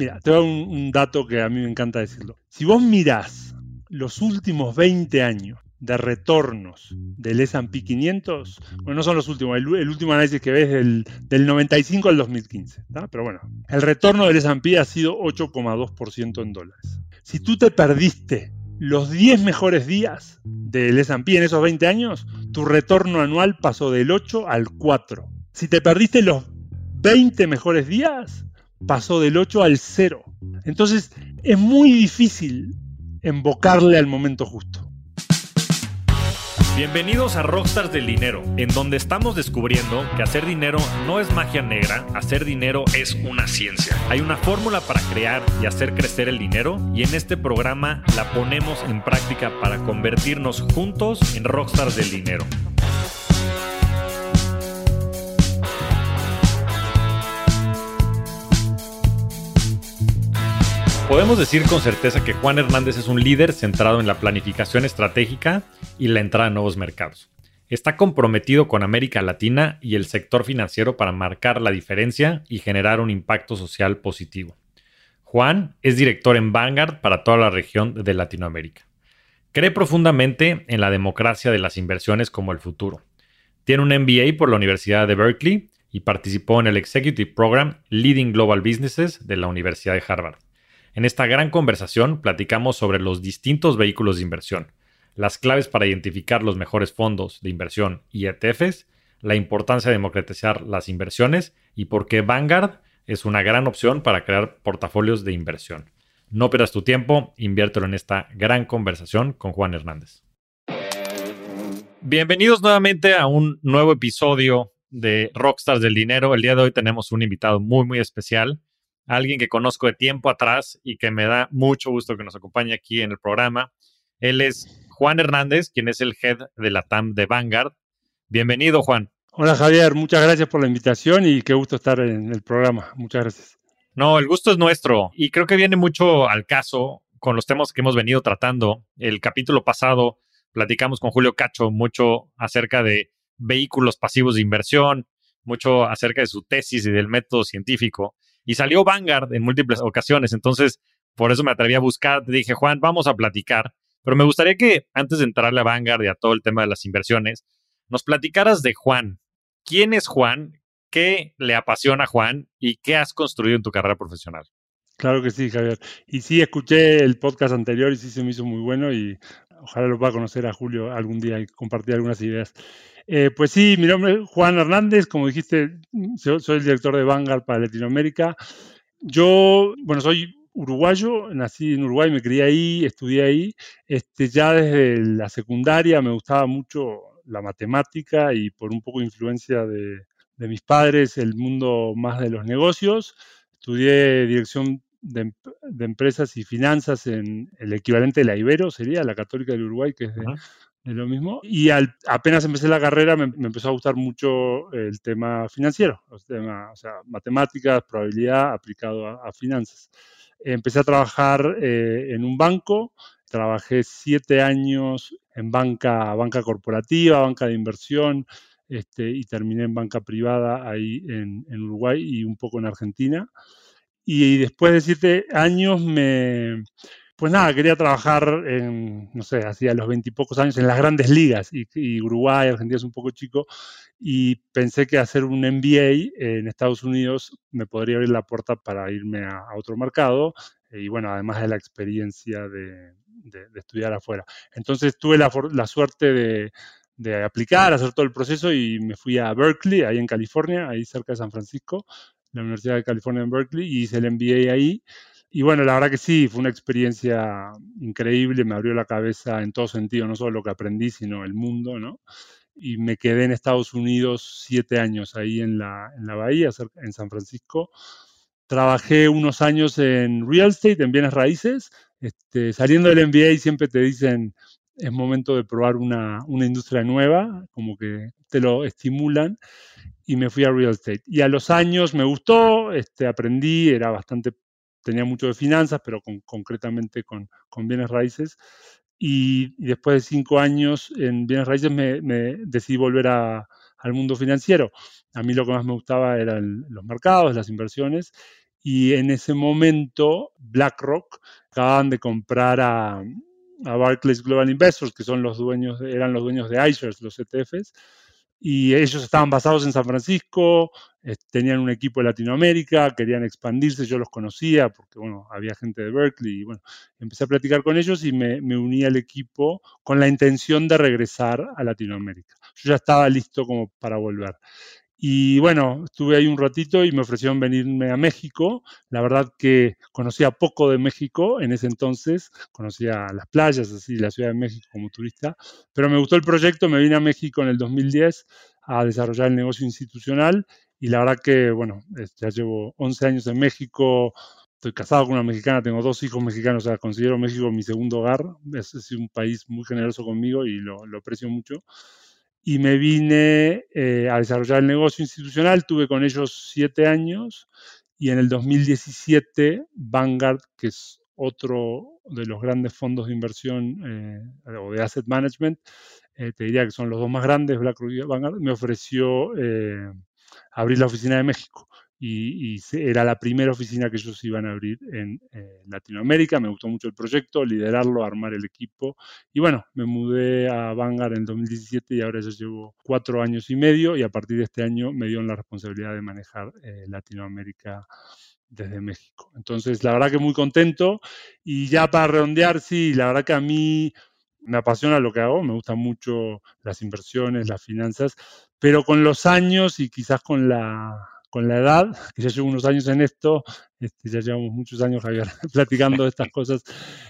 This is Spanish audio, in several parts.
Mira, te voy a un, un dato que a mí me encanta decirlo. Si vos mirás los últimos 20 años de retornos del S&P 500, bueno, no son los últimos, el, último análisis que ves del 95 al 2015, pero bueno, el retorno del S&P ha sido 8,2% en dólares. Si tú te perdiste los 10 mejores días del S&P en esos 20 años, tu retorno anual pasó del 8 al 4. Si te perdiste los 20 mejores días, pasó del 8 al 0. Entonces, es muy difícil embocarle al momento justo. Bienvenidos a Rockstars del Dinero, en donde estamos descubriendo que hacer dinero no es magia negra, hacer dinero es una ciencia. Hay una fórmula para crear y hacer crecer el dinero y en este programa la ponemos en práctica para convertirnos juntos en Rockstars del Dinero. Podemos decir con certeza que Juan Hernández es un líder centrado en la planificación estratégica y la entrada a nuevos mercados. Está comprometido con América Latina y el sector financiero para marcar la diferencia y generar un impacto social positivo. Juan es director en Vanguard para toda la región de Latinoamérica. Cree profundamente en la democracia de las inversiones como el futuro. Tiene un MBA por la Universidad de Berkeley y participó en el Executive Program Leading Global Businesses de la Universidad de Harvard. En esta gran conversación platicamos sobre los distintos vehículos de inversión, las claves para identificar los mejores fondos de inversión y ETFs, la importancia de democratizar las inversiones y por qué Vanguard es una gran opción para crear portafolios de inversión. No pierdas tu tiempo, inviértelo en esta gran conversación con Juan Hernández. Bienvenidos nuevamente a un nuevo episodio de Rockstars del Dinero. El día de hoy tenemos un invitado muy, muy especial alguien que conozco de tiempo atrás y que me da mucho gusto que nos acompañe aquí en el programa. Él es Juan Hernández, quien es el head de la TAM de Vanguard. Bienvenido, Juan. Hola, Javier. Muchas gracias por la invitación y qué gusto estar en el programa. Muchas gracias. No, el gusto es nuestro y creo que viene mucho al caso con los temas que hemos venido tratando. El capítulo pasado platicamos con Julio Cacho mucho acerca de vehículos pasivos de inversión, mucho acerca de su tesis y del método científico. Y salió Vanguard en múltiples ocasiones. Entonces, por eso me atreví a buscar. Te dije, Juan, vamos a platicar. Pero me gustaría que antes de entrarle a Vanguard y a todo el tema de las inversiones, nos platicaras de Juan. ¿Quién es Juan? ¿Qué le apasiona a Juan? ¿Y qué has construido en tu carrera profesional? Claro que sí, Javier. Y sí, escuché el podcast anterior y sí se me hizo muy bueno y ojalá lo pueda conocer a Julio algún día y compartir algunas ideas. Eh, pues sí, mi nombre es Juan Hernández, como dijiste, soy, el director de Vanguard para Latinoamérica. Yo, bueno, soy uruguayo, nací en Uruguay, me crié ahí, estudié ahí. Este, ya desde la secundaria me gustaba mucho la matemática y por un poco de influencia de, mis padres, el mundo más de los negocios. Estudié dirección de, empresas y finanzas en el equivalente de la Ibero, sería la Católica del Uruguay, que es de, lo mismo. Y al, apenas empecé la carrera me, empezó a gustar mucho el tema financiero, el tema, o sea, matemáticas, probabilidad aplicado a, finanzas. Empecé a trabajar eh, en un banco, trabajé siete años en banca, banca corporativa, banca de inversión, este, y terminé en banca privada ahí en, en Uruguay y un poco en Argentina. Y después de siete años me, pues nada, quería trabajar en, no sé, hacía los veintipocos años en las grandes ligas y, Uruguay, Argentina es un poco chico y pensé que hacer un MBA en Estados Unidos me podría abrir la puerta para irme a, otro mercado y bueno, además de la experiencia de, estudiar afuera. Entonces tuve la, suerte de, de aplicar, hacer todo el proceso y me fui a Berkeley, ahí en California, ahí cerca de San Francisco, la Universidad de California en Berkeley, y hice el MBA ahí. Y bueno, la verdad que sí, fue una experiencia increíble, me abrió la cabeza en todo sentido, no solo lo que aprendí, sino el mundo, ¿no? Y me quedé en Estados Unidos siete años ahí en la, en la bahía, en San Francisco. Trabajé unos años en real estate, en bienes raíces. Este, saliendo del MBA siempre te dicen, es momento de probar una, una industria nueva, como que te lo estimulan y me fui a real estate. Y a los años me gustó, este, aprendí, era bastante tenía mucho de finanzas, pero concretamente con, bienes raíces. Y, después de cinco años en bienes raíces me, decidí volver al mundo financiero. A mí lo que más me gustaba eran los mercados, las inversiones. y en ese momento BlackRock acababan de comprar a, a Barclays Global Investors, que son los dueños, eran los dueños de iShares, los ETFs, y ellos estaban basados en San Francisco, eh, tenían un equipo de Latinoamérica, querían expandirse, yo los conocía porque, bueno, había gente de Berkeley y, bueno, empecé a platicar con ellos y me, me uní al equipo con la intención de regresar a Latinoamérica. Yo ya estaba listo como para volver. Y bueno, estuve ahí un ratito y me ofrecieron venirme a México. La verdad que conocía poco de México en ese entonces, conocía las playas, así, la Ciudad de México como turista, pero me gustó el proyecto, me vine a México en el 2010 a desarrollar el negocio institucional y la verdad que, bueno, ya llevo 11 años en México, estoy casado con una mexicana, tengo dos hijos mexicanos, o sea, considero México mi segundo hogar, es, un país muy generoso conmigo y lo, lo aprecio mucho y me vine eh, a desarrollar el negocio institucional. Tuve con ellos siete años y en el 2017 Vanguard, que es otro de los grandes fondos de inversión eh, o de asset management, eh, te diría que son los dos más grandes, BlackRock y Vanguard, me ofreció abrir la oficina de México y, era la primera oficina que ellos iban a abrir en eh, Latinoamérica. Me gustó mucho el proyecto, liderarlo, armar el equipo. Y bueno, me mudé a Vanguard en 2017 y ahora ya llevo cuatro años y medio y a partir de este año me dio la responsabilidad de manejar eh, Latinoamérica desde México. Entonces, la verdad que muy contento. Y ya para redondear, sí, la verdad que a mí me apasiona lo que hago, me gustan mucho las inversiones, las finanzas, pero con los años y quizás con la con la edad, que ya llevo unos años en esto, este, ya llevamos muchos años, Javier, platicando de estas cosas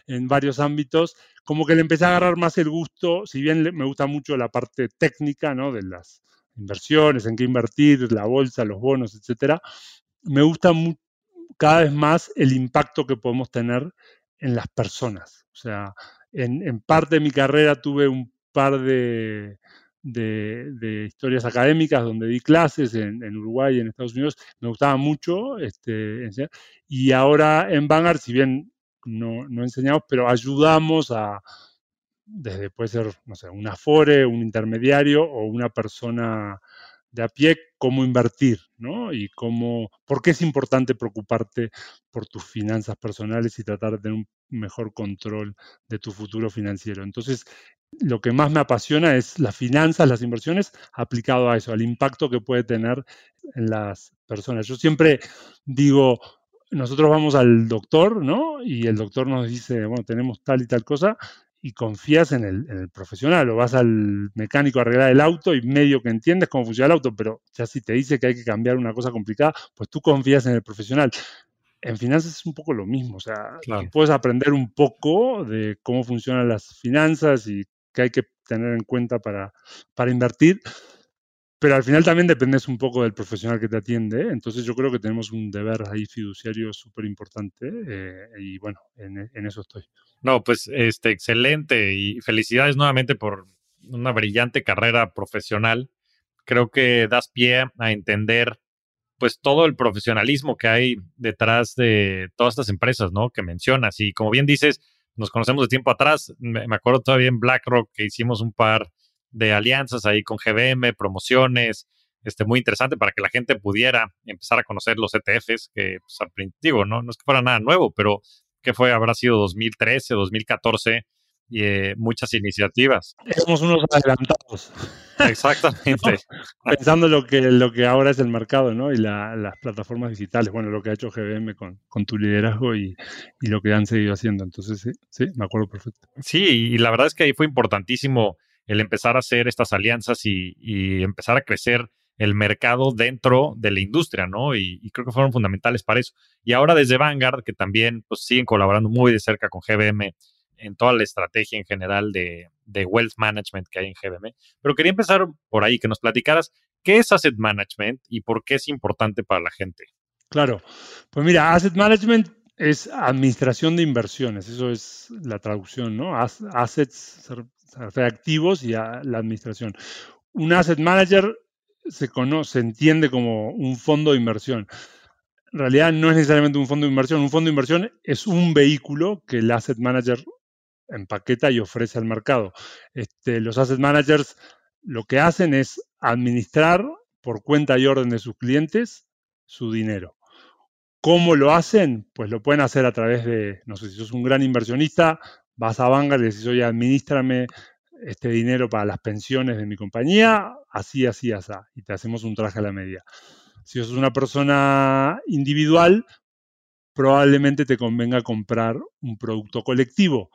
en varios ámbitos, como que le empecé a agarrar más el gusto, si bien me gusta mucho la parte técnica, ¿no? De las inversiones, en qué invertir, la bolsa, los bonos, etcétera, me gusta cada vez más el impacto que podemos tener en las personas. O sea, en, en parte de mi carrera tuve un par de, de, historias académicas donde di clases en, Uruguay y en Estados Unidos, me gustaba mucho este. Y ahora en Vanguard, si bien no, no enseñamos, pero ayudamos a, desde puede ser, no sé, un afore, un intermediario o una persona de a pie, cómo invertir, ¿no? Y cómo, por qué es importante preocuparte por tus finanzas personales y tratar de tener un mejor control de tu futuro financiero. Entonces, lo que más me apasiona es las finanzas, las inversiones, aplicado a eso, al impacto que puede tener en las personas. Yo siempre digo, nosotros vamos al doctor, ¿no? Y el doctor nos dice, bueno, tenemos tal y tal cosa, y confías en el, profesional, o vas al mecánico a arreglar el auto y medio que entiendes cómo funciona el auto, pero ya si te dice que hay que cambiar una cosa complicada, pues tú confías en el profesional en finanzas es un poco lo mismo, o sea, puedes aprender un poco de cómo funcionan las finanzas y que hay que tener en cuenta para, para invertir. Pero al final también dependes un poco del profesional que te atiende. Entonces yo creo que tenemos un deber ahí fiduciario súper importante eh, y bueno, en, en, eso estoy. No, pues este, excelente y felicidades nuevamente por una brillante carrera profesional. Creo que das pie a entender pues todo el profesionalismo que hay detrás de todas estas empresas, ¿no? Que mencionas. Y como bien dices, nos conocemos de tiempo atrás. Me, acuerdo todavía en BlackRock que hicimos un par de alianzas ahí con GBM, promociones, este, muy interesante para que la gente pudiera empezar a conocer los ETFs, que pues, al principio, ¿no? no es que fuera nada nuevo, pero que fue, habrá sido 2013, 2014, y eh, muchas iniciativas. Somos unos adelantados. Exactamente. Pensando lo que, lo que ahora es el mercado, ¿no? Y las plataformas digitales, bueno, lo que ha hecho GBM con, con tu liderazgo y, y, lo que han seguido haciendo. Entonces, sí, sí, me acuerdo perfecto. Sí, y la verdad es que ahí fue importantísimo el empezar a hacer estas alianzas y, y empezar a crecer el mercado dentro de la industria, ¿no? Y, y, creo que fueron fundamentales para eso. Y ahora desde Vanguard, que también pues, siguen colaborando muy de cerca con GBM en toda la estrategia en general de, wealth management que hay en GBM. Pero quería empezar por ahí, que nos platicaras qué es asset management y por qué es importante para la gente. Claro, pues mira, asset management es administración de inversiones, eso es la traducción, ¿no? Assets, activos y la administración. Un asset manager se conoce, se entiende como un fondo de inversión. En realidad no es necesariamente un fondo de inversión, un fondo de inversión es un vehículo que el asset manager empaqueta y ofrece al mercado. Este, los asset managers lo que hacen es administrar por cuenta y orden de sus clientes su dinero. ¿Cómo lo hacen? Pues lo pueden hacer a través de, no sé, si sos un gran inversionista, vas a Vanguard y decís, oye, administrame este dinero para las pensiones de mi compañía, así, así, así, y te hacemos un traje a la medida. Si sos una persona individual, probablemente te convenga comprar un producto colectivo,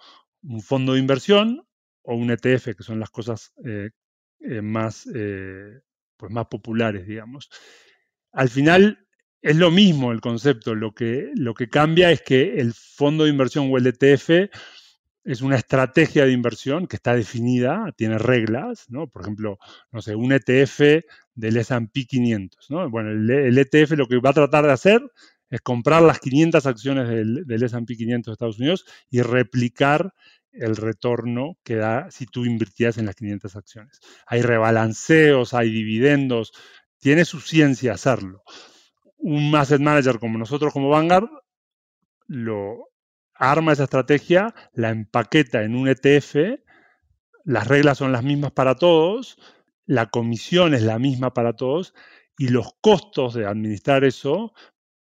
un fondo de inversión o un ETF, que son las cosas eh, eh, más, eh, pues más populares, digamos. Al final es lo mismo el concepto, lo que, lo que cambia es que el fondo de inversión o el ETF es una estrategia de inversión que está definida, tiene reglas, ¿no? Por ejemplo, no sé, un ETF del S&P 500, ¿no? Bueno, el, ETF lo que va a tratar de hacer es comprar las 500 acciones del, del S&P 500 de Estados Unidos y replicar el retorno que da si tú invirtías en las 500 acciones. Hay rebalanceos, hay dividendos, tiene su ciencia hacerlo. Un asset manager como nosotros, como Vanguard, lo arma esa estrategia, la empaqueta en un ETF, las reglas son las mismas para todos, la comisión es la misma para todos y los costos de administrar eso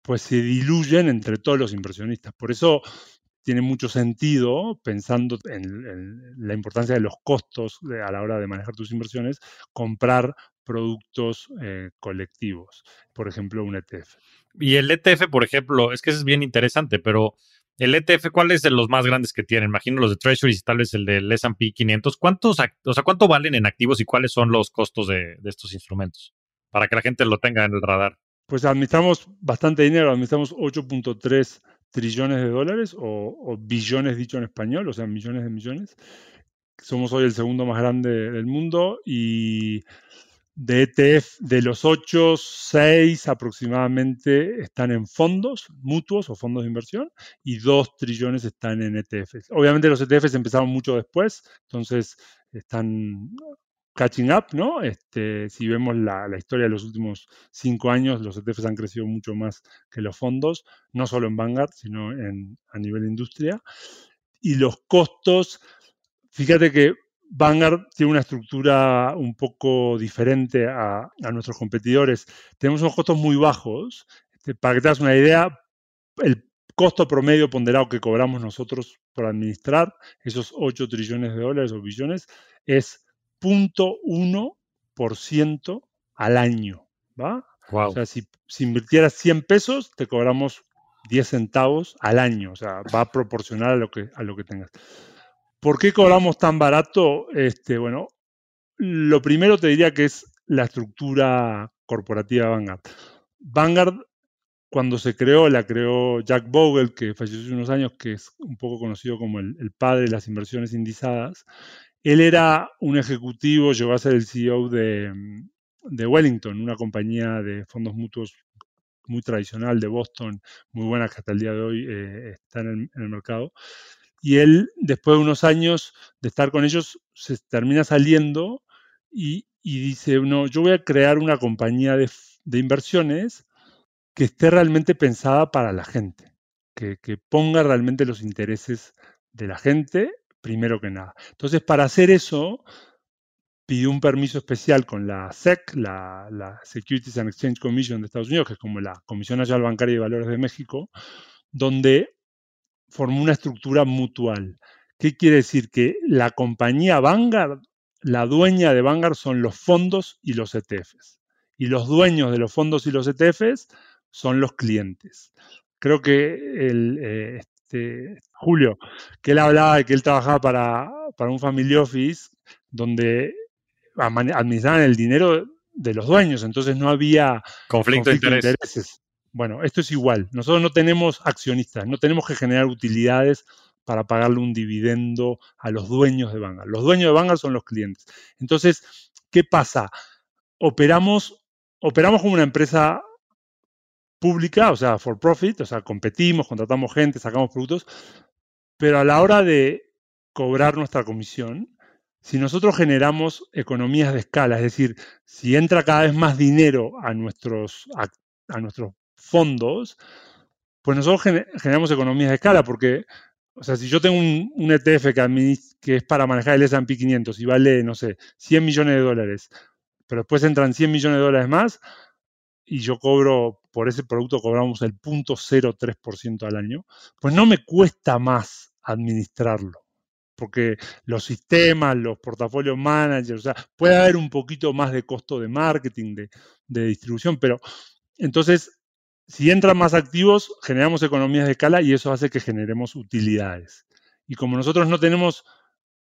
pues se diluyen entre todos los inversionistas. Por eso tiene mucho sentido, pensando en, la importancia de los costos a la hora de manejar tus inversiones, comprar productos eh, colectivos, por ejemplo, un ETF. Y el ETF, por ejemplo, es que es bien interesante, pero el ETF, ¿cuál es de los más grandes que tienen? Imagino los de Treasuries y tal vez el del S&P 500. ¿Cuántos, o sea, cuánto valen en activos y cuáles son los costos de estos instrumentos? Para que la gente lo tenga en el radar. Pues administramos bastante dinero, administramos 8.3 trillones de dólares o, billones dicho en español, o sea, millones de millones. Somos hoy el segundo más grande del mundo y de ETF, de los 8, 6 aproximadamente están en fondos mutuos o fondos de inversión y 2 trillones están en ETFs. Obviamente los ETFs empezaron mucho después, entonces están catching up, ¿no? Este, si vemos la, historia de los últimos cinco años, los ETFs han crecido mucho más que los fondos, no solo en Vanguard, sino en, a nivel industria. Y los costos, fíjate que Vanguard tiene una estructura un poco diferente a, nuestros competidores. Tenemos unos costos muy bajos. Este, para que te hagas una idea, el costo promedio ponderado que cobramos nosotros por administrar esos 8 trillones de dólares o billones es 0.1% al año, ¿va? O sea, si, invirtieras 100 pesos, te cobramos 10 centavos al año, o sea, va a proporcionar a lo que, a lo que tengas. ¿Por qué cobramos tan barato? Este, bueno, lo primero te diría que es la estructura corporativa de Vanguard. Vanguard, cuando se creó, la creó Jack Bogle, que falleció hace unos años, que es un poco conocido como el, el padre de las inversiones indizadas, él era un ejecutivo, llegó a ser el CEO de, Wellington, una compañía de fondos mutuos muy tradicional de Boston, muy buena que hasta el día de hoy eh, está en el, mercado. Y él, después de unos años de estar con ellos, se termina saliendo y, dice, no, yo voy a crear una compañía de, inversiones que esté realmente pensada para la gente, que, que ponga realmente los intereses de la gente primero que nada. Entonces, para hacer eso, pidió un permiso especial con la SEC, la, Securities and Exchange Commission de Estados Unidos, que es como la Comisión Nacional Bancaria y Valores de México, donde formó una estructura mutual. ¿Qué quiere decir? Que la compañía Vanguard, la dueña de Vanguard son los fondos y los ETFs. Y los dueños de los fondos y los ETFs son los clientes. Creo que el, eh, este, Julio, que él hablaba de que él trabajaba para, un family office donde administraban el dinero de los dueños, entonces no había conflicto, de, intereses. Bueno, esto es igual. Nosotros no tenemos accionistas, no tenemos que generar utilidades para pagarle un dividendo a los dueños de Vanguard. Los dueños de Vanguard son los clientes. Entonces, ¿qué pasa? Operamos, operamos como una empresa pública, o sea, for profit, o sea, competimos, contratamos gente, sacamos productos, pero a la hora de cobrar nuestra comisión, si nosotros generamos economías de escala, es decir, si entra cada vez más dinero a nuestros, a, nuestros fondos, pues nosotros generamos economías de escala, porque, o sea, si yo tengo un, ETF que, que es para manejar el S&P 500 y vale, no sé, 100 millones de dólares, pero después entran 100 millones de dólares más, y yo cobro, por ese producto cobramos el 0.03% al año, pues no me cuesta más administrarlo porque los sistemas, los portafolios managers, o sea, puede haber un poquito más de costo de marketing, de, distribución, pero entonces, si entran más activos, generamos economías de escala y eso hace que generemos utilidades. Y como nosotros no tenemos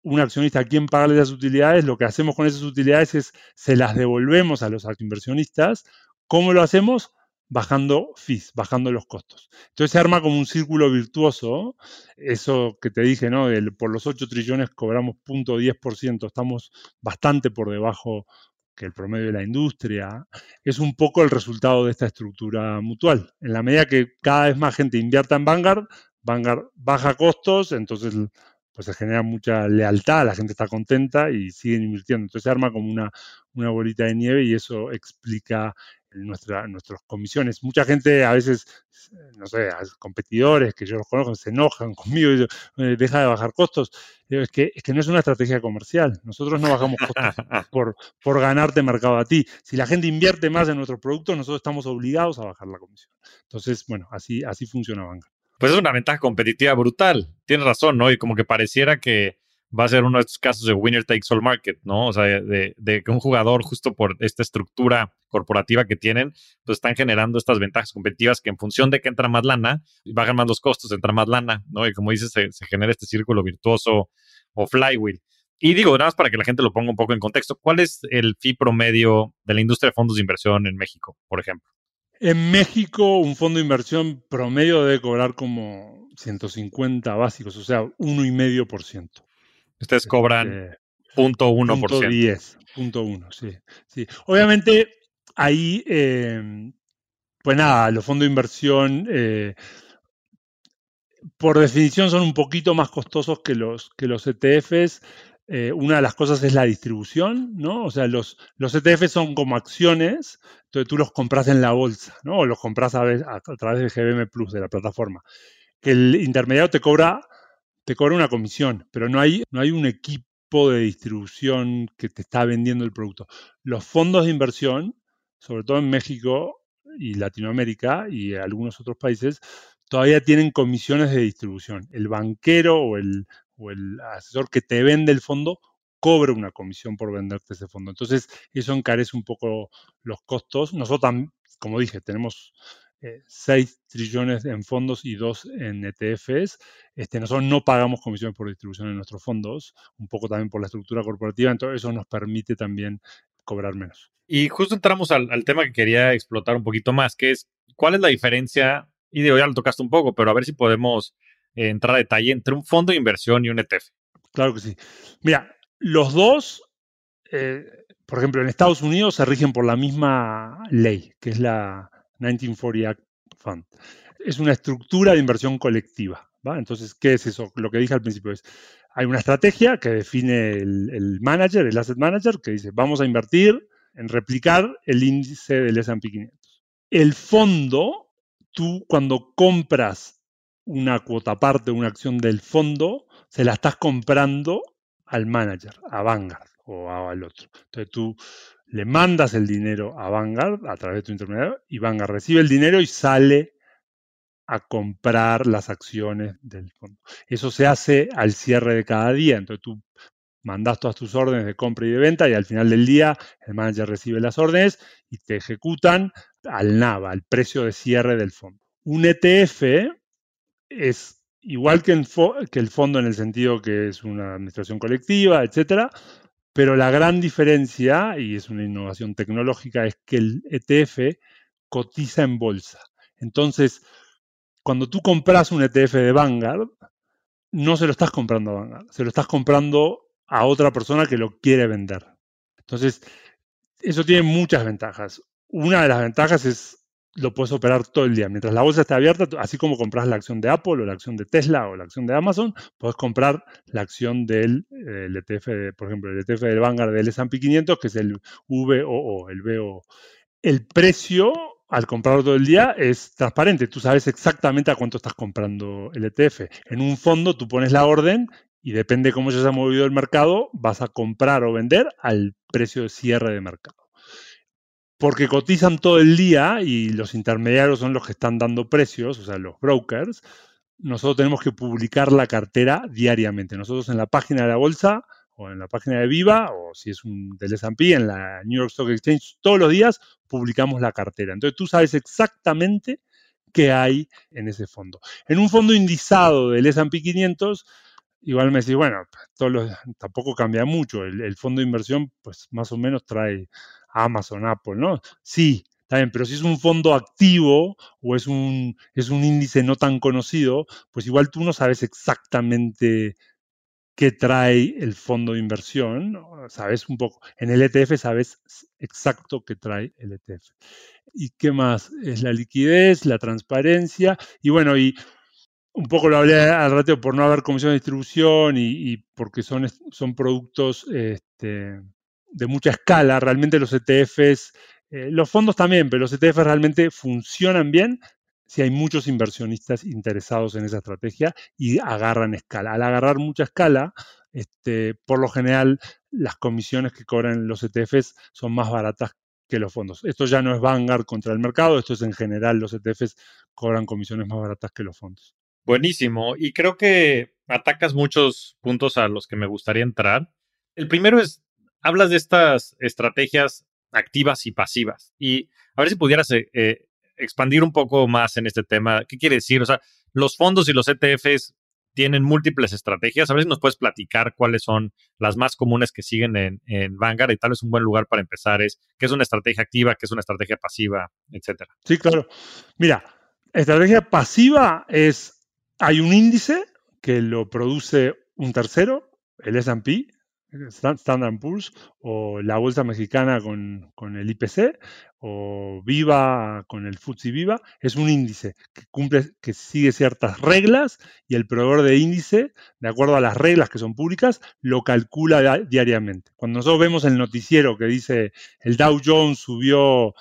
un accionista a quien pagarle las utilidades, lo que hacemos con esas utilidades es se las devolvemos a los inversionistas. ¿Cómo lo hacemos? bajando fees, bajando los costos. Entonces se arma como un círculo virtuoso, eso que te dije, ¿no? por los 8 trillones cobramos 0.10%, estamos bastante por debajo que el promedio de la industria, es un poco el resultado de esta estructura mutual. En la medida que cada vez más gente invierta en Vanguard, Vanguard baja costos, entonces pues se genera mucha lealtad, la gente está contenta y siguen invirtiendo. Entonces se arma como una, una bolita de nieve y eso explica nuestra, nuestras comisiones. Mucha gente a veces, no sé, competidores que yo los conozco, se enojan conmigo y eh, deja de bajar costos. Es que, es que no es una estrategia comercial. Nosotros no bajamos costos por, por ganarte mercado a ti. Si la gente invierte más en nuestros productos, nosotros estamos obligados a bajar la comisión. Entonces, bueno, así, así funciona Banca. Pues es una ventaja competitiva brutal. Tienes razón, ¿no? Y como que pareciera que va a ser uno de estos casos de winner takes all market, ¿no? O sea, de, que un jugador, justo por esta estructura corporativa que tienen, pues están generando estas ventajas competitivas que en función de que entra más lana, bajan más los costos, entra más lana, ¿no? Y como dices, se, genera este círculo virtuoso o flywheel. Y digo, nada más para que la gente lo ponga un poco en contexto, ¿cuál es el fee promedio de la industria de fondos de inversión en México, por ejemplo? En México, un fondo de inversión promedio debe cobrar como 150 básicos, o sea, 1,5%. Ustedes cobran este, punto uno por ciento. 10, punto uno, sí, sí. Obviamente, ahí, em, pues nada, los fondos de inversión, eh, por definición, son un poquito más costosos que los, que los ETFs. Eh, una de las cosas es la distribución, ¿no? O sea, los, los ETFs son como acciones, entonces tú los compras en la bolsa, ¿no? O los compras a, a, a través de GBM Plus, de la plataforma. Que el intermediario te cobra te cobra una comisión, pero no hay, no hay un equipo de distribución que te está vendiendo el producto. Los fondos de inversión, sobre todo en México y Latinoamérica y algunos otros países, todavía tienen comisiones de distribución. El banquero o el, o el asesor que te vende el fondo cobra una comisión por venderte ese fondo. Entonces, eso encarece un poco los costos. Nosotros, como dije, tenemos 6 eh, trillones en fondos y 2 en ETFs. Este, nosotros no pagamos comisiones por distribución en nuestros fondos, un poco también por la estructura corporativa, entonces eso nos permite también cobrar menos. Y justo entramos al, tema que quería explotar un poquito más, que es cuál es la diferencia, y digo, ya lo tocaste un poco, pero a ver si podemos eh, entrar a detalle entre un fondo de inversión y un ETF. Claro que sí. Mira, los dos, eh, por ejemplo, en Estados Unidos se rigen por la misma ley, que es la 1940 Act Fund. Es una estructura de inversión colectiva. Entonces, ¿qué es eso? Lo que dije al principio es, hay una estrategia que define el, manager, el asset manager, que dice, vamos a invertir en replicar el índice del S&P 500. El fondo, tú cuando compras una cuota parte, una acción del fondo, se la estás comprando al manager, a Vanguard o al otro. Entonces tú le mandas el dinero a Vanguard a través de tu intermediario y Vanguard recibe el dinero y sale a comprar las acciones del fondo. Eso se hace al cierre de cada día. Entonces tú mandas todas tus órdenes de compra y de venta y al final del día el manager recibe las órdenes y te ejecutan al NAVA, al precio de cierre del fondo. Un ETF es igual que, el fondo en el sentido que es una administración colectiva, etcétera, pero la gran diferencia, y es una innovación tecnológica, es que el ETF cotiza en bolsa. Entonces, cuando tú compras un ETF de Vanguard, no se lo estás comprando a Vanguard, se lo estás comprando a otra persona que lo quiere vender. Entonces, eso tiene muchas ventajas. Una de las ventajas es lo puedes operar todo el día. Mientras la bolsa esté abierta, así como compras la acción de Apple o la acción de Tesla o la acción de Amazon, puedes comprar la acción del ETF, eh, por ejemplo, el ETF del Vanguard del S&P 500, que es el VOO, el VO. El precio al comprarlo todo el día es transparente. Tú sabes exactamente a cuánto estás comprando el ETF. En un fondo tú pones la orden y depende de cómo se haya movido el mercado, vas a comprar o vender al precio de cierre de mercado. Porque cotizan todo el día y los intermediarios son los que están dando precios, o sea, los brokers, nosotros tenemos que publicar la cartera diariamente. Nosotros en la página de la bolsa o en la página de Viva, o si es un del S&P, en la New York Stock Exchange, todos los días publicamos la cartera. Entonces tú sabes exactamente qué hay en ese fondo. En un fondo indizado del S&P 500, igual me decís, bueno, tampoco cambia mucho. El, fondo de inversión, pues más o menos trae Amazon, Apple, ¿no? Sí, está bien, pero si es un fondo activo o es un, es un índice no tan conocido, pues igual tú no sabes exactamente qué trae el fondo de inversión, sabes un poco, en el ETF sabes exacto qué trae el ETF. ¿Y qué más? Es la liquidez, la transparencia, y bueno, y un poco lo hablé al rato por no haber comisión de distribución y, porque son, son productos este, de mucha escala, realmente los ETFs, eh, los fondos también, pero los ETFs realmente funcionan bien si hay muchos inversionistas interesados en esa estrategia y agarran escala. Al agarrar mucha escala, este, por lo general las comisiones que cobran los ETFs son más baratas que los fondos. Esto ya no es Vanguard contra el mercado, esto es en general los ETFs cobran comisiones más baratas que los fondos. Buenísimo. Y creo que atacas muchos puntos a los que me gustaría entrar. El primero es, hablas de estas estrategias activas y pasivas. Y a ver si pudieras eh, eh, expandir un poco más en este tema. ¿Qué quiere decir? O sea, los fondos y los ETFs tienen múltiples estrategias. A ver si nos puedes platicar cuáles son las más comunes que siguen en, en Vanguard y tal vez un buen lugar para empezar es qué es una estrategia activa, qué es una estrategia pasiva, etcétera. Sí, claro. Mira, estrategia pasiva es, hay un índice que lo produce un tercero, el S&P, Standard Poor's o la bolsa mexicana con, el IPC o Viva con el FTSE Viva, es un índice que cumple, que sigue ciertas reglas y el proveedor de índice, de acuerdo a las reglas que son públicas, lo calcula diariamente. Cuando nosotros vemos el noticiero que dice el Dow Jones subió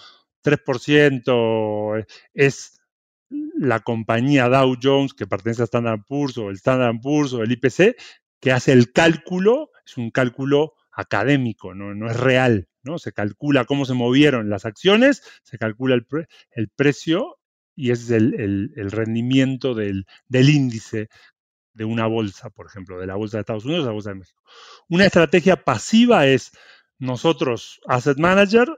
3%, es la compañía Dow Jones que pertenece a Standard Poor's o el Standard Poor's o el IPC que hace el cálculo es un cálculo académico, no, es real, ¿no? Se calcula cómo se movieron las acciones, se calcula el, precio y es el, rendimiento del, índice de una bolsa, por ejemplo, de la bolsa de Estados Unidos a la bolsa de México. Una estrategia pasiva es nosotros, asset manager,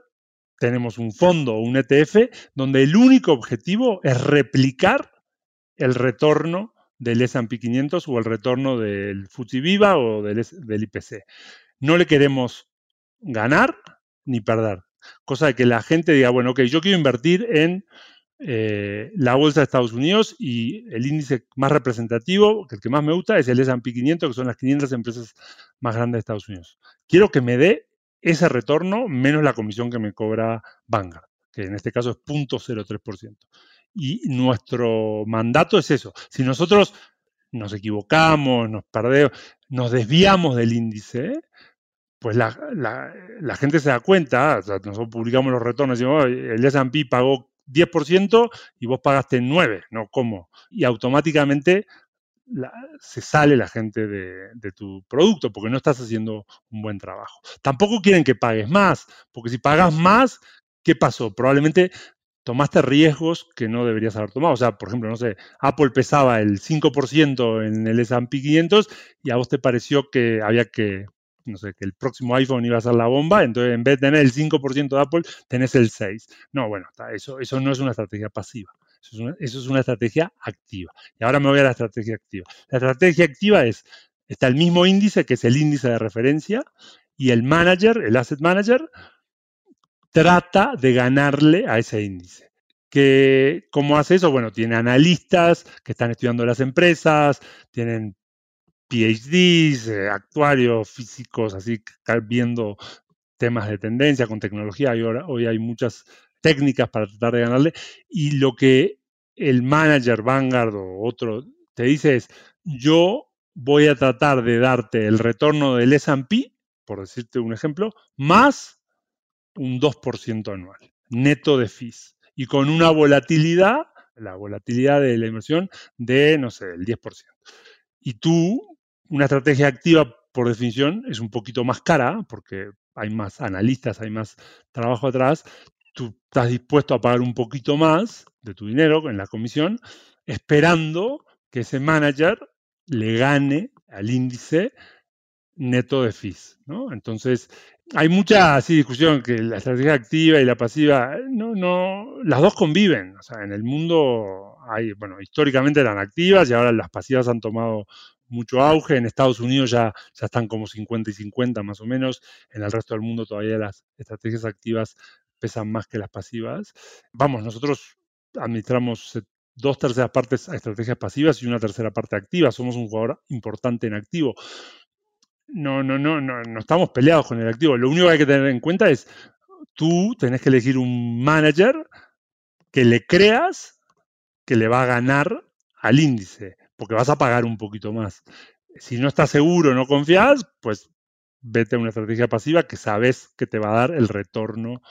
tenemos un fondo o un ETF donde el único objetivo es replicar el retorno del S&P 500 o el retorno del FTSE Viva o del, del IPC. No le queremos ganar ni perder. Cosa de que la gente diga, bueno, ok, yo quiero invertir en eh, la bolsa de Estados Unidos y el índice más representativo, el que más me gusta, es el S&P 500, que son las 500 empresas más grandes de Estados Unidos. Quiero que me dé ese retorno menos la comisión que me cobra Vanguard, que en este caso es 0.03% y nuestro mandato es eso. Si nosotros nos equivocamos, nos perdemos, nos desviamos del índice, pues la, gente se da cuenta, nosotros publicamos los retornos y decimos, el S&P pagó 10% y vos pagaste 9, ¿no? ¿Cómo? Y automáticamente se sale la gente de, de, tu producto porque no estás haciendo un buen trabajo. Tampoco quieren que pagues más, porque si pagas más, ¿qué pasó? Probablemente tomaste riesgos que no deberías haber tomado. O sea, por ejemplo, no sé, Apple pesaba el 5% en el S&P 500 y a vos te pareció que había que, no sé, que el próximo iPhone iba a ser la bomba, entonces en vez de tener el 5% de Apple, tenés el 6%. No, bueno, eso, eso no es una estrategia pasiva. Eso es, una, eso es una estrategia activa. Y ahora me voy a la estrategia activa. La estrategia activa es, está el mismo índice, que es el índice de referencia, y el manager, el asset manager, trata de ganarle a ese índice. Que, ¿Cómo hace eso? Bueno, tiene analistas que están estudiando las empresas, tienen PhDs, eh, actuarios, físicos, así viendo temas de tendencia con tecnología. Y ahora, hoy hay muchas técnicas para tratar de ganarle. Y lo que el manager Vanguard o otro te dice es, yo voy a tratar de darte el retorno del S&P, por decirte un ejemplo, más un 2% anual, neto de fees, y con una volatilidad, la volatilidad de la inversión, de, no sé, el 10%. Y tú, una estrategia activa, por definición, es un poquito más cara, porque hay más analistas, hay más trabajo atrás, tú estás dispuesto a pagar un poquito más de tu dinero en la comisión, esperando que ese manager le gane al índice neto de fees, ¿no? Entonces, hay mucha así, discusión que la estrategia activa y la pasiva, no, no, las dos conviven. O sea, en el mundo hay, bueno, históricamente eran activas y ahora las pasivas han tomado mucho auge. En Estados Unidos ya, ya están como 50 y 50 más o menos. En el resto del mundo todavía las estrategias activas pesan más que las pasivas. Vamos, nosotros administramos dos terceras partes a estrategias pasivas y una tercera parte activa. Somos un jugador importante en activo. No, no, no, no, no estamos peleados con el activo. Lo único que hay que tener en cuenta es tú tenés que elegir un manager que le creas que le va a ganar al índice, porque vas a pagar un poquito más. Si no estás seguro, no confías, pues vete a una estrategia pasiva que sabes que te va a dar el retorno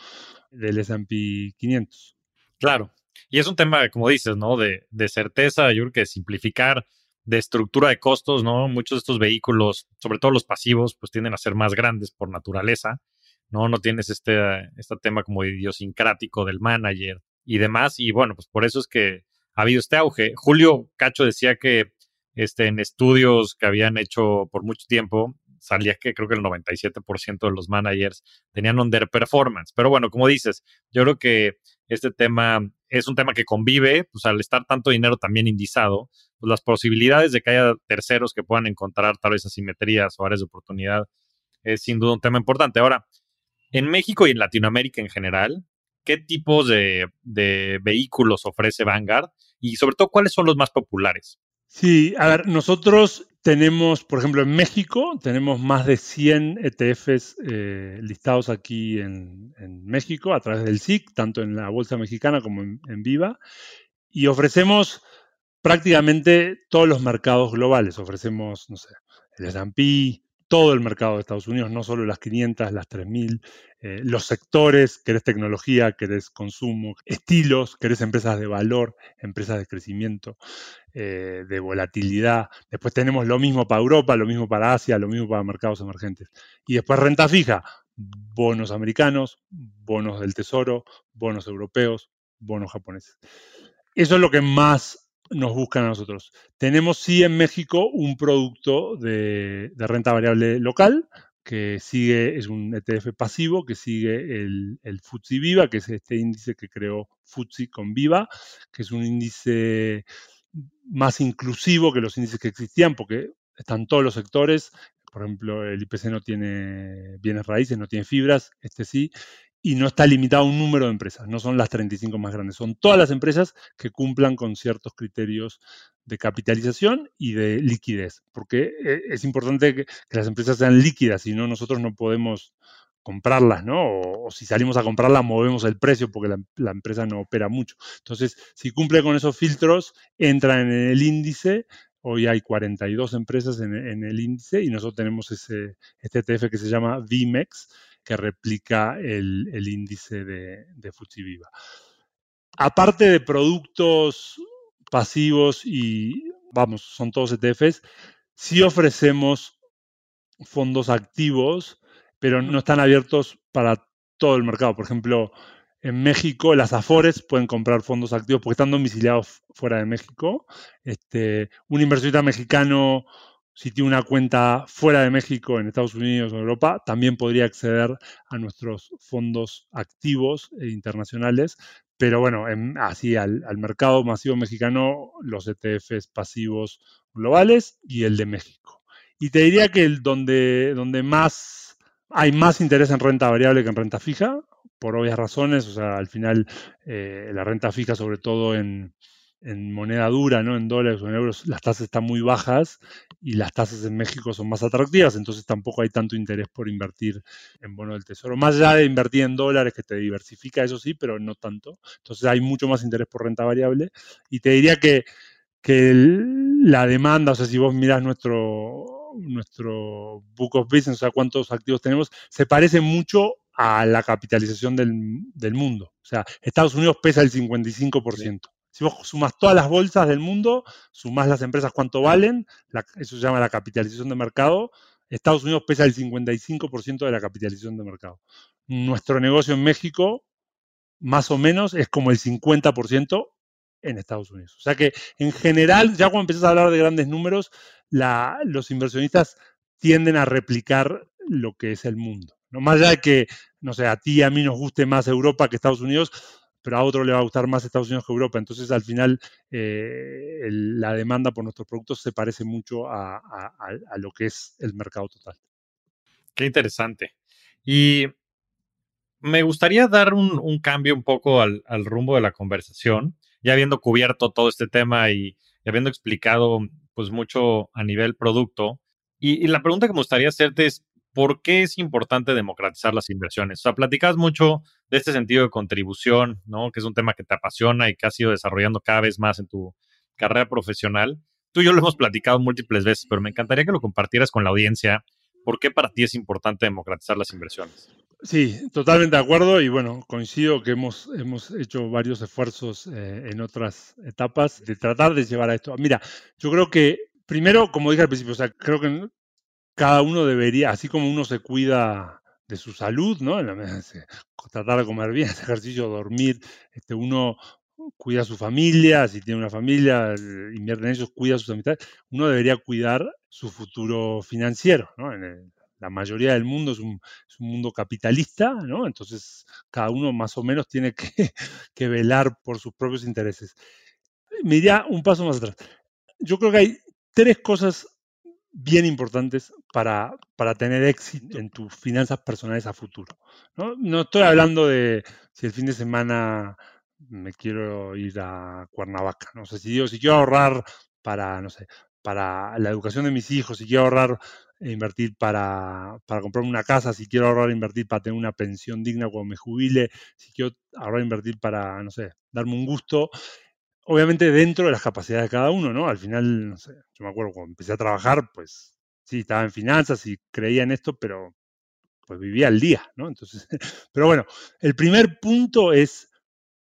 del S&P 500. Claro. Y es un tema, como dices, ¿no? De, de certeza, yo creo que simplificar, de estructura de costos, ¿no? Muchos de estos vehículos, sobre todo los pasivos, pues tienden a ser más grandes por naturaleza, ¿no? No tienes este, este tema como idiosincrático del manager y demás. Y bueno, pues por eso es que ha habido este auge. Julio Cacho decía que este, en estudios que habían hecho por mucho tiempo, salía que creo que el 97% de los managers tenían underperformance. Pero bueno, como dices, yo creo que este tema es un tema que convive, pues al estar tanto dinero también indizado, pues las posibilidades de que haya terceros que puedan encontrar tal vez asimetrías o áreas de oportunidad es sin duda un tema importante. Ahora, en México y en Latinoamérica en general, ¿qué tipos de, de vehículos ofrece Vanguard? Y sobre todo, ¿cuáles son los más populares? Sí, a ver, nosotros tenemos, por ejemplo, en México, tenemos más de 100 ETFs eh, listados aquí en, México a través del SIC, tanto en la Bolsa Mexicana como en, en Viva, y ofrecemos prácticamente todos los mercados globales. Ofrecemos, no sé, el S&P, todo el mercado de Estados Unidos, no solo las 500, las 3000, eh, los sectores, querés tecnología, querés consumo, estilos, querés empresas de valor, empresas de crecimiento, eh, de volatilidad. Después tenemos lo mismo para Europa, lo mismo para Asia, lo mismo para mercados emergentes. Y después renta fija, bonos americanos, bonos del tesoro, bonos europeos, bonos japoneses. Eso es lo que más nos buscan a nosotros. Tenemos sí en México un producto de, renta variable local que sigue, es un ETF pasivo que sigue el, el Viva, que es este índice que creó FTSE con Viva, que es un índice más inclusivo que los índices que existían, porque están todos los sectores. Por ejemplo, el IPC no tiene bienes raíces, no tiene fibras, este sí, y no está limitado a un número de empresas, no son las 35 más grandes, son todas las empresas que cumplan con ciertos criterios de capitalización y de liquidez, porque eh, es importante que, las empresas sean líquidas, si no nosotros no podemos comprarlas, ¿no? O, si salimos a comprarlas movemos el precio porque la, empresa no opera mucho. Entonces, si cumple con esos filtros, entra en el índice Hoy hay 42 empresas en, el índice y nosotros tenemos ese, este ETF que se llama VMEX, que replica el, índice de, de Viva. Aparte de productos pasivos y, vamos, son todos ETFs, sí ofrecemos fondos activos, pero no están abiertos para todo el mercado. Por ejemplo, en México las Afores pueden comprar fondos activos porque están domiciliados fuera de México. Este, un inversionista mexicano si tiene una cuenta fuera de México, en Estados Unidos o Europa, también podría acceder a nuestros fondos activos e internacionales. Pero bueno, así al, mercado masivo mexicano, los ETFs pasivos globales y el de México. Y te diría que el donde, donde más hay más interés en renta variable que en renta fija, por obvias razones. O sea, al final eh, la renta fija, sobre todo en, en moneda dura, ¿no? En dólares o en euros, las tasas están muy bajas y las tasas en México son más atractivas, entonces tampoco hay tanto interés por invertir en bono del tesoro. Más allá de invertir en dólares, que te diversifica, eso sí, pero no tanto. Entonces hay mucho más interés por renta variable. Y te diría que, que la demanda, o sea, si vos mirás nuestro, nuestro Book of Business, o sea, cuántos activos tenemos, se parece mucho a la capitalización del, del mundo. O sea, Estados Unidos pesa el 55%. Si vos sumas todas las bolsas del mundo, sumas las empresas cuánto valen, eso se llama la capitalización de mercado, Estados Unidos pesa el 55% de la capitalización de mercado. Nuestro negocio en México más o menos es como el 50% en Estados Unidos. O sea que en general, ya cuando empiezas a hablar de grandes números, los inversionistas tienden a replicar lo que es el mundo. No más allá de que, no sé, a ti y a mí nos guste más Europa que Estados Unidos, pero a otro le va a gustar más Estados Unidos que Europa. Entonces, al final, eh, la demanda por nuestros productos se parece mucho a, lo que es el mercado total. Qué interesante. Y me gustaría dar un, cambio un poco al, rumbo de la conversación, ya habiendo cubierto todo este tema y, habiendo explicado pues mucho a nivel producto. Y, y, la pregunta que me gustaría hacerte es, ¿por qué es importante democratizar las inversiones? O sea, platicas mucho de este sentido de contribución, ¿no? Que es un tema que te apasiona y que has ido desarrollando cada vez más en tu carrera profesional. Tú y yo lo hemos platicado múltiples veces, pero me encantaría que lo compartieras con la audiencia. ¿Por qué para ti es importante democratizar las inversiones? Sí, totalmente de acuerdo y bueno, coincido que hemos, hemos hecho varios esfuerzos eh, en otras etapas de tratar de llevar a esto. Mira, yo creo que primero, como dije al principio, o sea, creo que cada uno debería, así como uno se cuida de su salud, ¿no? tratar de comer bien, hacer ejercicio, dormir, este, uno cuida a su familia, si tiene una familia, invierte en ellos, cuida a sus amistades, uno debería cuidar su futuro financiero, ¿no? La mayoría del mundo es un, mundo capitalista, ¿no? Entonces cada uno más o menos tiene que, que velar por sus propios intereses. Me iría un paso más atrás. Yo creo que hay tres cosas bien importantes para, para, tener éxito en tus finanzas personales a futuro. ¿no? no estoy hablando de si el fin de semana me quiero ir a Cuernavaca. No sé si digo, si quiero ahorrar para, no sé, para la educación de mis hijos, si quiero ahorrar e invertir para, para comprarme una casa, si quiero ahorrar e invertir para tener una pensión digna cuando me jubile, si quiero ahorrar e invertir para, no sé, darme un gusto, obviamente dentro de las capacidades de cada uno, ¿no? Al final, no sé, yo me acuerdo cuando empecé a trabajar, pues sí, estaba en finanzas y creía en esto, pero pues vivía al día, ¿no? Entonces, pero bueno, el primer punto es,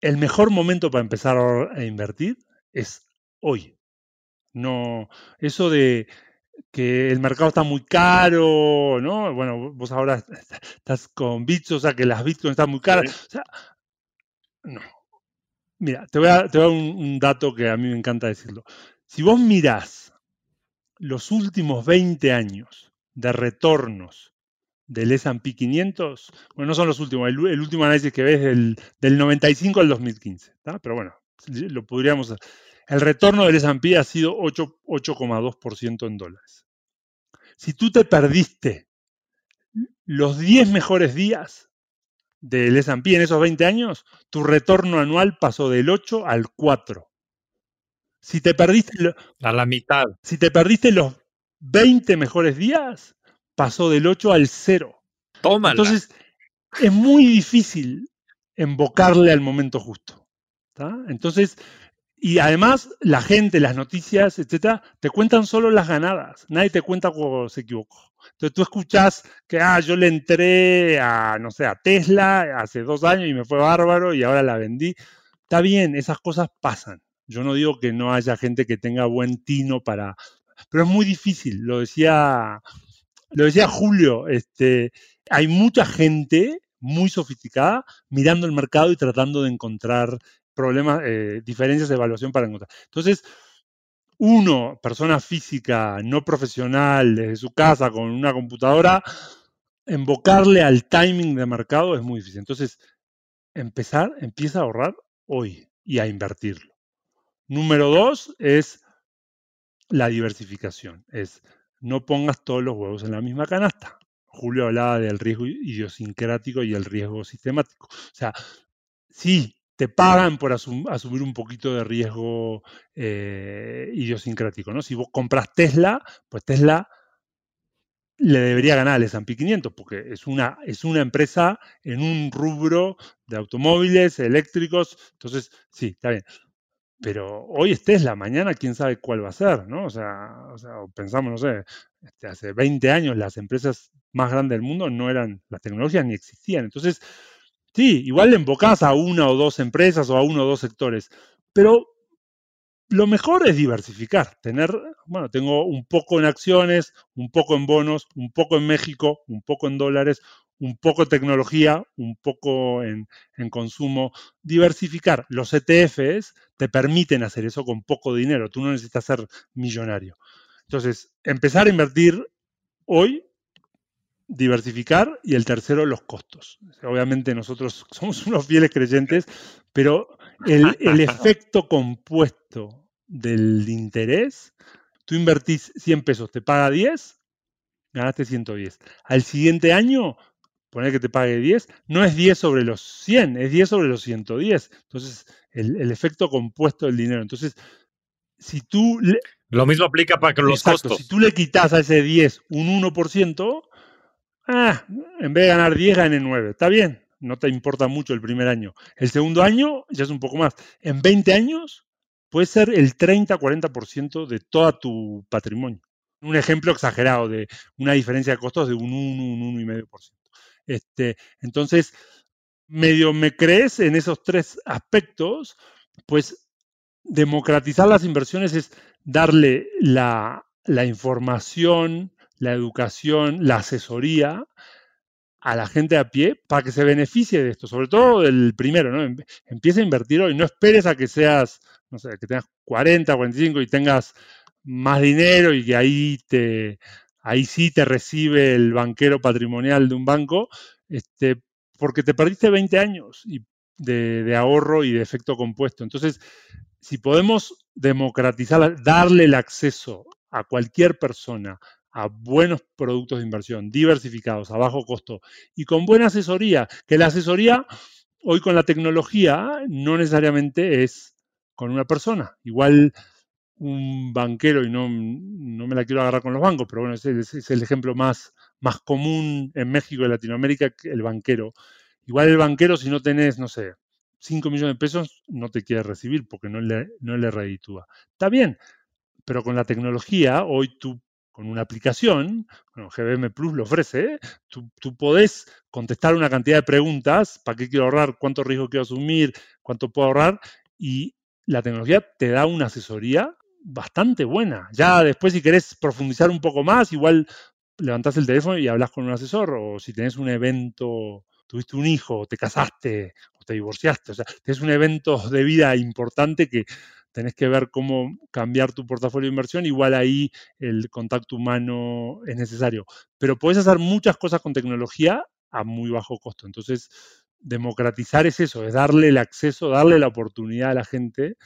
el mejor momento para empezar a invertir es hoy. No, eso de que el mercado está muy caro, ¿no? Bueno, vos ahora estás con bits, o sea, que las bitcoins están muy caras. O sea, no, Mira, te voy a, dar un, dato que a mí me encanta decirlo. Si vos mirás los últimos 20 años de retornos del S&P 500, bueno, no son los últimos, el, último análisis que ves del, del 95 al 2015, pero bueno, lo podríamos... El retorno del S&P ha sido 8,2% en dólares. Si tú te perdiste los 10 mejores días del S&P en esos 20 años, tu retorno anual pasó del 8 al 4. Si te perdiste a la mitad. Si te perdiste los 20 mejores días, pasó del 8 al 0. Tómala. Entonces, es muy difícil invocarle al momento justo. Entonces, y además, la gente, las noticias, etcétera, te cuentan solo las ganadas. Nadie te cuenta cuando se equivocó. Entonces tú escuchás que, ah, yo le entré a, no sé, a Tesla hace dos años y me fue bárbaro y ahora la vendí. Está bien, esas cosas pasan. Yo no digo que no haya gente que tenga buen tino para... Pero es muy difícil, lo decía, lo decía Julio, este, hay mucha gente muy sofisticada mirando el mercado y tratando de encontrar problemas, eh, diferencias de evaluación para encontrar. Entonces, uno, persona física, no profesional, desde su casa con una computadora, invocarle al timing de mercado es muy difícil. Entonces, empezar, empieza a ahorrar hoy y a invertirlo. Número dos es la diversificación. Es no pongas todos los huevos en la misma canasta. Julio hablaba del riesgo idiosincrático y el riesgo sistemático. O sea, sí, te pagan por asumir un poquito de riesgo eh, idiosincrático, ¿no? Si vos compras Tesla, pues Tesla le debería ganar al S&P 500 porque es una, es una empresa en un rubro de automóviles eléctricos, entonces sí, está bien. Pero hoy es Tesla, mañana quién sabe cuál va a ser, ¿no? O sea, pensamos, no sé, este, hace 20 años las empresas más grandes del mundo no eran, las tecnologías ni existían. Entonces, Sí, igual le embocás a una o dos empresas o a uno o dos sectores, pero lo mejor es diversificar, tener, bueno, tengo un poco en acciones, un poco en bonos, un poco en México, un poco en dólares, un poco de tecnología, un poco en, consumo, diversificar. Los ETFs te permiten hacer eso con poco dinero, tú no necesitas ser millonario. Entonces, empezar a invertir hoy, diversificar y el tercero, los costos. Obviamente nosotros somos unos fieles creyentes, pero el, el efecto compuesto del interés, tú invertís 100 pesos, te paga 10, ganaste 110. Al siguiente año poner que te pague 10, no es 10 sobre los 100, es 10 sobre los 110. Entonces, el, efecto compuesto del dinero. Entonces, si tú... Lo mismo aplica para los costos. Si tú le quitas a ese 10 un 1%, ah, en vez de ganar 10, gane 9. Está bien, no te importa mucho el primer año. El segundo año ya es un poco más. En 20 años puede ser el 30-40% de todo tu patrimonio. Un ejemplo exagerado de una diferencia de costos de un 1, un 1,5%. Este, entonces, medio me crees en esos tres aspectos, pues democratizar las inversiones es darle la, información, la educación, la asesoría a la gente a pie para que se beneficie de esto, sobre todo el primero, ¿no? Empieza a invertir hoy, no esperes a que seas, no sé, que tengas 40, 45 y tengas más dinero y que ahí te, ahí sí te recibe el banquero patrimonial de un banco, este, porque te perdiste 20 años de, ahorro y de efecto compuesto. Entonces, si podemos democratizar, darle el acceso a cualquier persona a buenos productos de inversión diversificados, a bajo costo y con buena asesoría, que la asesoría hoy con la tecnología no necesariamente es con una persona. Igual un banquero, y no, no, me la quiero agarrar con los bancos, pero bueno, ese es, el ejemplo más, más común en México y Latinoamérica, el banquero. Igual el banquero, si no tenés, no sé, 5 millones de pesos, no te quiere recibir porque no le, no le reditúa. Está bien, pero con la tecnología, hoy tú con una aplicación, bueno, GBM Plus lo ofrece, tú, tú, podés contestar una cantidad de preguntas, ¿para qué quiero ahorrar? ¿Cuánto riesgo quiero asumir? ¿Cuánto puedo ahorrar? Y la tecnología te da una asesoría bastante buena. Ya después, si querés profundizar un poco más, igual levantás el teléfono y hablas con un asesor, o si tenés un evento, tuviste un hijo, te casaste, o te divorciaste, o sea, tenés un evento de vida importante que tenés que ver cómo cambiar tu portafolio de inversión, igual ahí el contacto humano es necesario. Pero puedes hacer muchas cosas con tecnología a muy bajo costo. Entonces, democratizar es eso, es darle el acceso, darle la oportunidad a la gente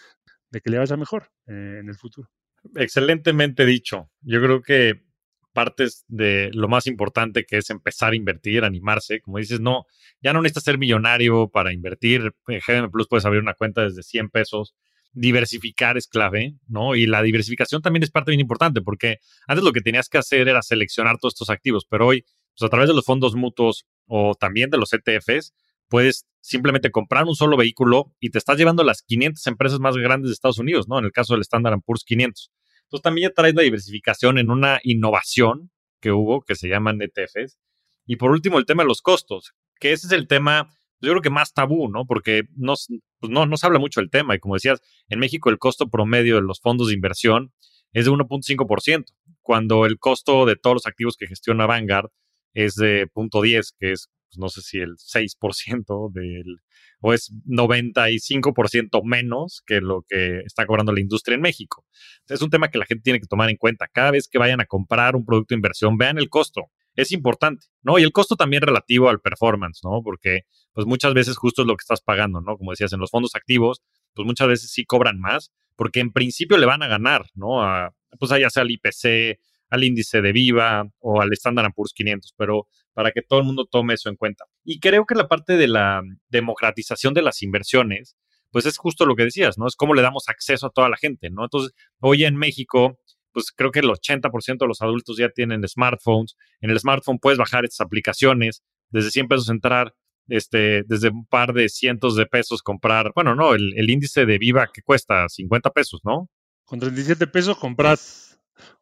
de que le vaya mejor eh, en el futuro. Excelentemente dicho. Yo creo que partes de lo más importante que es empezar a invertir, animarse. Como dices, no, ya no necesitas ser millonario para invertir. En GDM Plus puedes abrir una cuenta desde 100 pesos. Diversificar es clave, ¿no? Y la diversificación también es parte bien importante porque antes lo que tenías que hacer era seleccionar todos estos activos, pero hoy, pues a través de los fondos mutuos o también de los ETFs, puedes simplemente comprar un solo vehículo y te estás llevando las 500 empresas más grandes de Estados Unidos, ¿no? En el caso del Standard Poor's 500. Entonces también ya traes la diversificación en una innovación que hubo, que se llaman ETFs. Y por último, el tema de los costos, que ese es el tema, yo creo que más tabú, ¿no? Porque no, pues no, no se habla mucho del tema. Y como decías, en México el costo promedio de los fondos de inversión es de 1.5%, cuando el costo de todos los activos que gestiona Vanguard es de 0.10, que es pues, no sé si el 6% del, o es 95% menos que lo que está cobrando la industria en México. Es un tema que la gente tiene que tomar en cuenta. Cada vez que vayan a comprar un producto de inversión, vean el costo. Es importante, ¿no? Y el costo también relativo al performance, ¿no? Porque, pues muchas veces justo es lo que estás pagando, ¿no? Como decías, en los fondos activos, pues muchas veces sí cobran más, porque en principio le van a ganar, ¿no? A, pues ya sea al IPC, al índice de Viva o al Standard Poor's 500, pero para que todo el mundo tome eso en cuenta. Y creo que la parte de la democratización de las inversiones, pues es justo lo que decías, ¿no? Es cómo le damos acceso a toda la gente, ¿no? Entonces, hoy en México, pues creo que el 80% de los adultos ya tienen smartphones. En el smartphone puedes bajar estas aplicaciones, desde 100 pesos entrar, este, desde un par de cientos de pesos comprar, bueno, no, el, el índice de Viva que cuesta 50 pesos, ¿no? Con 37 pesos compras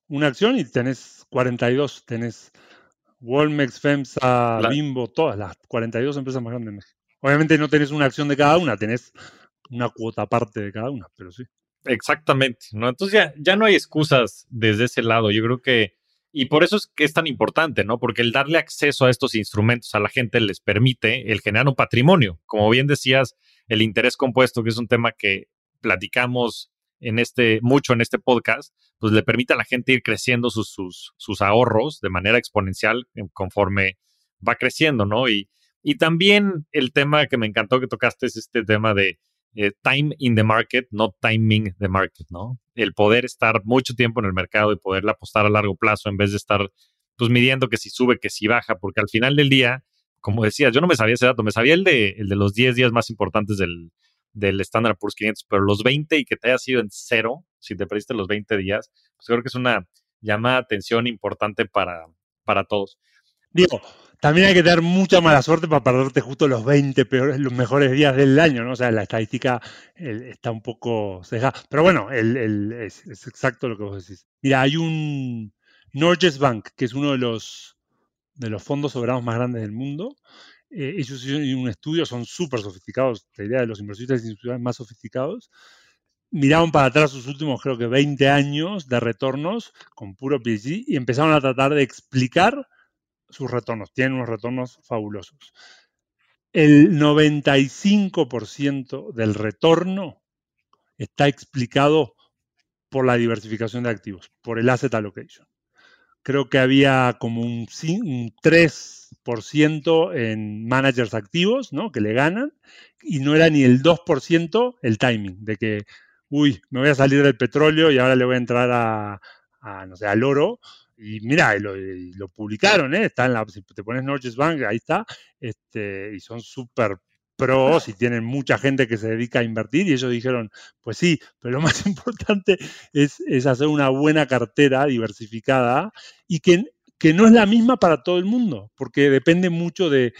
una acción y tenés 42, tenés Walmex, FEMSA, Bimbo, todas las 42 empresas más grandes de México. Obviamente no tenés una acción de cada una, tenés una cuota aparte de cada una, pero sí. Exactamente, ¿no? Entonces ya, ya no hay excusas desde ese lado. Yo creo que Y por eso es que es tan importante, ¿no? Porque el darle acceso a estos instrumentos a la gente les permite el generar un patrimonio. Como bien decías, el interés compuesto, que es un tema que platicamos en este, mucho en este podcast, pues le permite a la gente ir creciendo sus, sus, sus ahorros de manera exponencial conforme va creciendo, ¿no? Y, y también el tema que me encantó que tocaste es este tema de eh, time in the market, no timing the market, ¿no? El poder estar mucho tiempo en el mercado y poderle apostar a largo plazo en vez de estar pues midiendo que si sube, que si baja, porque al final del día, como decías, yo no me sabía ese dato, me sabía el de, el de los 10 días más importantes del, del Standard Poor's 500, pero los 20 y que te haya sido en cero, si te perdiste los 20 días, pues creo que es una llamada de atención importante para, para todos. Digo, también hay que tener mucha mala suerte para perderte justo los 20 peores, los mejores días del año, ¿no? O sea, la estadística está un poco cejada. Pero bueno, es, exacto lo que vos decís. Mira, hay un Norges Bank, que es uno de los, de los fondos soberanos más grandes del mundo. Eh, ellos hicieron un estudio, son súper sofisticados, la idea de los inversionistas institucionales más sofisticados. Miraron para atrás sus últimos, creo que 20 años de retornos con puro PhD y empezaron a tratar de explicar sus retornos, tienen unos retornos fabulosos. El 95% del retorno está explicado por la diversificación de activos, por el asset allocation. Creo que había como un, 3% en managers activos, ¿no? Que le ganan, y no era ni el 2% el timing, de que, uy, me voy a salir del petróleo y ahora le voy a entrar a, a no sé, al oro, y mira, y lo, publicaron, ¿eh? Está en la, si te pones Norges Bank, ahí está, este, y son súper pros y tienen mucha gente que se dedica a invertir y ellos dijeron, pues sí, pero lo más importante es, hacer una buena cartera diversificada y que, que no es la misma para todo el mundo, porque depende mucho de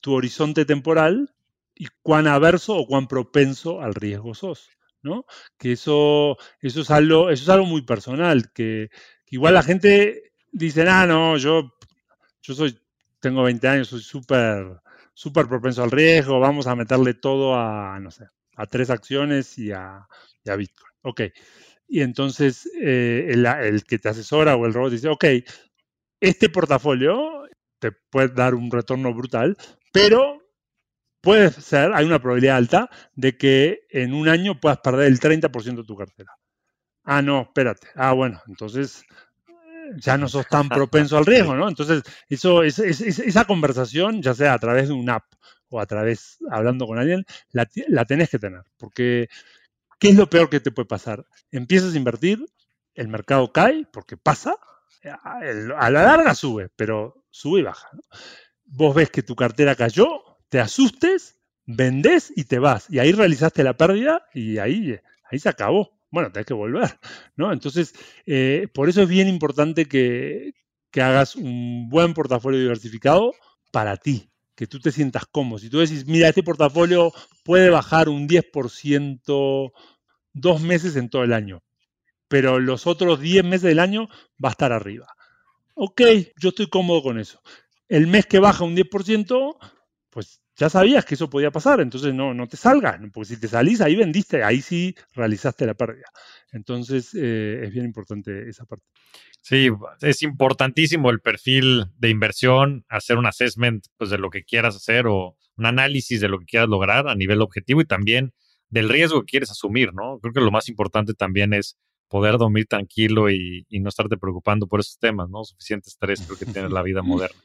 tu horizonte temporal y cuán averso o cuán propenso al riesgo sos. ¿no? Que eso, eso, es algo, eso es algo muy personal, que, igual la gente dice, ah, no, yo, yo soy, tengo 20 años, soy súper, súper propenso al riesgo, vamos a meterle todo a, no sé, a tres acciones y a, Bitcoin. Ok. Y entonces eh, el, que te asesora o el robot dice, ok, este portafolio te puede dar un retorno brutal, pero puede ser, hay una probabilidad alta de que en un año puedas perder el 30% de tu cartera. Ah, no, espérate. Ah, bueno, entonces eh, ya no sos tan propenso al riesgo, ¿no? Entonces, eso, es, esa conversación, ya sea a través de una app o a través hablando con alguien, la, la tenés que tener. Porque, ¿qué es lo peor que te puede pasar? Empiezas a invertir, el mercado cae, porque pasa, a la larga sube, pero sube y baja. Vos ves que tu cartera cayó, te asustes, vendés y te vas. Y ahí realizaste la pérdida y ahí, ahí se acabó. Bueno, tenés que volver, ¿no? Entonces, eh, por eso es bien importante que, hagas un buen portafolio diversificado para ti, que tú te sientas cómodo. Si tú decís, mira, este portafolio puede bajar un 10% dos meses en todo el año, pero los otros 10 meses del año va a estar arriba. Ok, yo estoy cómodo con eso. El mes que baja un 10%, pues ya sabías que eso podía pasar, entonces no, no te salgas, porque si te salís, ahí vendiste, ahí sí realizaste la pérdida. Entonces eh, es bien importante esa parte. Sí, es importantísimo el perfil de inversión, hacer un assessment pues, de lo que quieras hacer o un análisis de lo que quieras lograr a nivel objetivo y también del riesgo que quieres asumir, ¿no? Creo que lo más importante también es poder dormir tranquilo y, y no estarte preocupando por esos temas, ¿no? Suficiente estrés creo que tiene la vida moderna.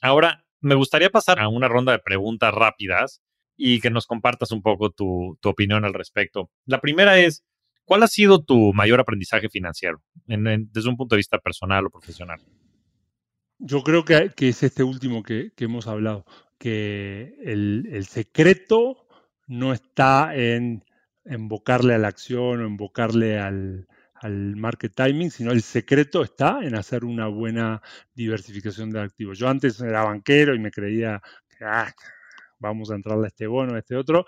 Ahora, me gustaría pasar a una ronda de preguntas rápidas y que nos compartas un poco tu, opinión al respecto. La primera es, ¿cuál ha sido tu mayor aprendizaje financiero desde un punto de vista personal o profesional? Yo creo que, es este último que, hemos hablado, que el, secreto no está en invocarle a la acción o invocarle al, al market timing, sino el secreto está en hacer una buena diversificación de activos. Yo antes era banquero y me creía que ah, vamos a entrarle a este bono, a este otro,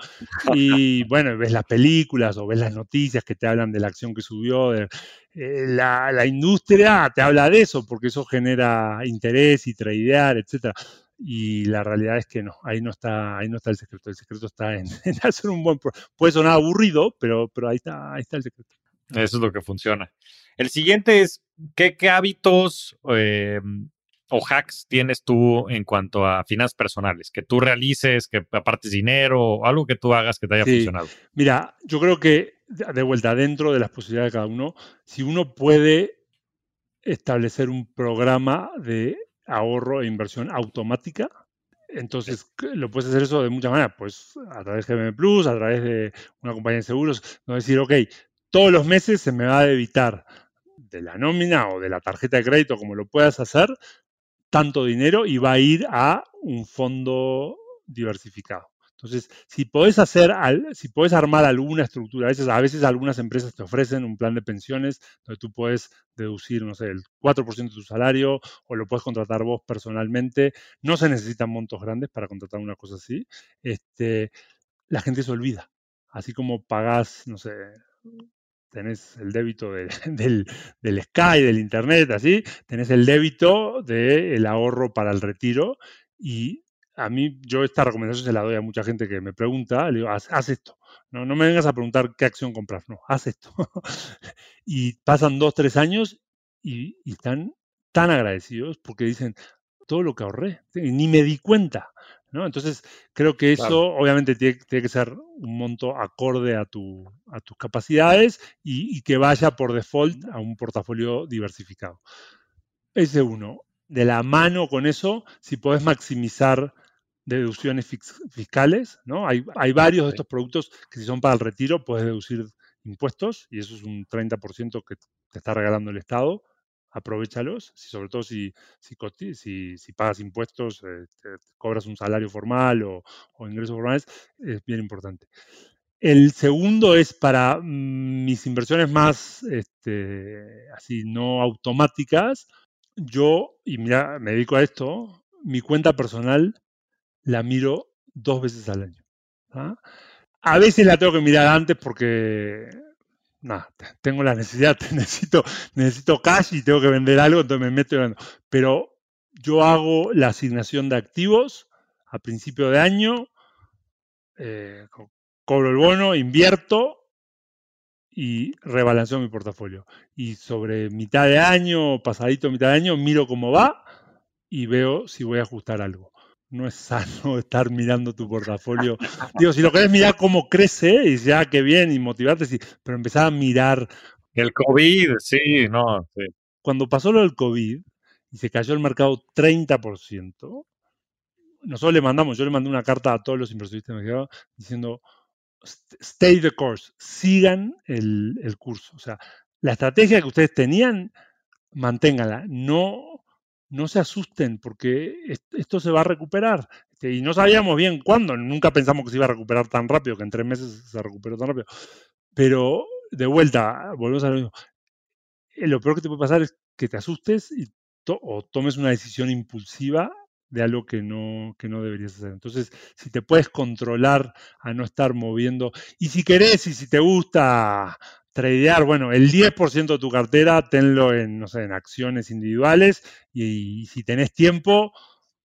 y bueno, ves las películas o ves las noticias que te hablan de la acción que subió, eh, la, industria te habla de eso, porque eso genera interés y tradear, etcétera. Y la realidad es que no, ahí no está, ahí no está el secreto. El secreto está en, hacer un buen. Puede sonar aburrido, pero, pero ahí está, ahí está el secreto. Eso es lo que funciona. El siguiente es, ¿qué, hábitos em, o hacks tienes tú en cuanto a finanzas personales? Que tú realices, que apartes dinero, o algo que tú hagas que te haya funcionado. Mira, yo creo que de vuelta, dentro de las posibilidades de cada uno, si uno puede establecer un programa de ahorro e inversión automática, entonces, lo puedes hacer eso de muchas maneras, pues a través de GM Plus, a través de una compañía de seguros, no decir, ok, todos los meses se me va a debitar de la nómina o de la tarjeta de crédito, como lo puedas hacer, tanto dinero y va a ir a un fondo diversificado. Entonces, si podés hacer, si podés armar alguna estructura, a veces, a veces algunas empresas te ofrecen un plan de pensiones donde tú puedes deducir, no sé, el 4% de tu salario o lo puedes contratar vos personalmente. No se necesitan montos grandes para contratar una cosa así. Este, la gente se olvida. Así como pagás, no sé, tenés el débito del, del, Sky, del Internet, así, tenés el débito del ahorro para el retiro y a mí, yo esta recomendación se la doy a mucha gente que me pregunta, le digo, haz, esto. No, no me vengas a preguntar qué acción comprar, no, haz esto. y pasan dos, tres años y, están tan agradecidos porque dicen, todo lo que ahorré, ni me di cuenta. ¿No? Entonces, creo que eso obviamente tiene, que ser un monto acorde a, tu, a tus capacidades y, y, que vaya por default a un portafolio diversificado. Ese uno. De la mano con eso, si podés maximizar deducciones fiscales, ¿no? Hay, hay varios de estos productos que si son para el retiro puedes deducir impuestos y eso es un 30% que te está regalando el Estado. Aprovechalos, si, sobre todo si, si, si, pagas impuestos, eh, cobras un salario formal o, ingresos formales, es bien importante. El segundo es para mm, mis inversiones más este, así no automáticas. Yo, y mira, me dedico a esto, mi cuenta personal la miro dos veces al año. ¿ah? A veces la tengo que mirar antes porque nada, tengo la necesidad, necesito, necesito cash y tengo que vender algo, entonces me meto y Pero yo hago la asignación de activos a principio de año, eh, cobro el bono, invierto y rebalanceo mi portafolio. Y sobre mitad de año, pasadito mitad de año, miro cómo va y veo si voy a ajustar algo no es sano estar mirando tu portafolio. Digo, si lo querés mirar cómo crece, y ya que bien, y motivarte, sí, pero empezar a mirar. El COVID, sí, no. Cuando pasó lo del COVID y se cayó el mercado 30%, nosotros le mandamos, yo le mandé una carta a todos los inversionistas diciendo, stay the course, sigan el, el curso. O sea, la estrategia que ustedes tenían, manténganla. No no se asusten porque esto se va a recuperar. Este, y no sabíamos bien cuándo, nunca pensamos que se iba a recuperar tan rápido, que en tres meses se recuperó tan rápido. Pero de vuelta, volvemos a lo mismo. Eh, lo peor que te puede pasar es que te asustes y o tomes una decisión impulsiva de algo que no, que no deberías hacer. Entonces, si te puedes controlar a no estar moviendo, y si querés y si te gusta tradear, bueno, el 10% de tu cartera tenlo en, no sé, en acciones individuales y, si tenés tiempo,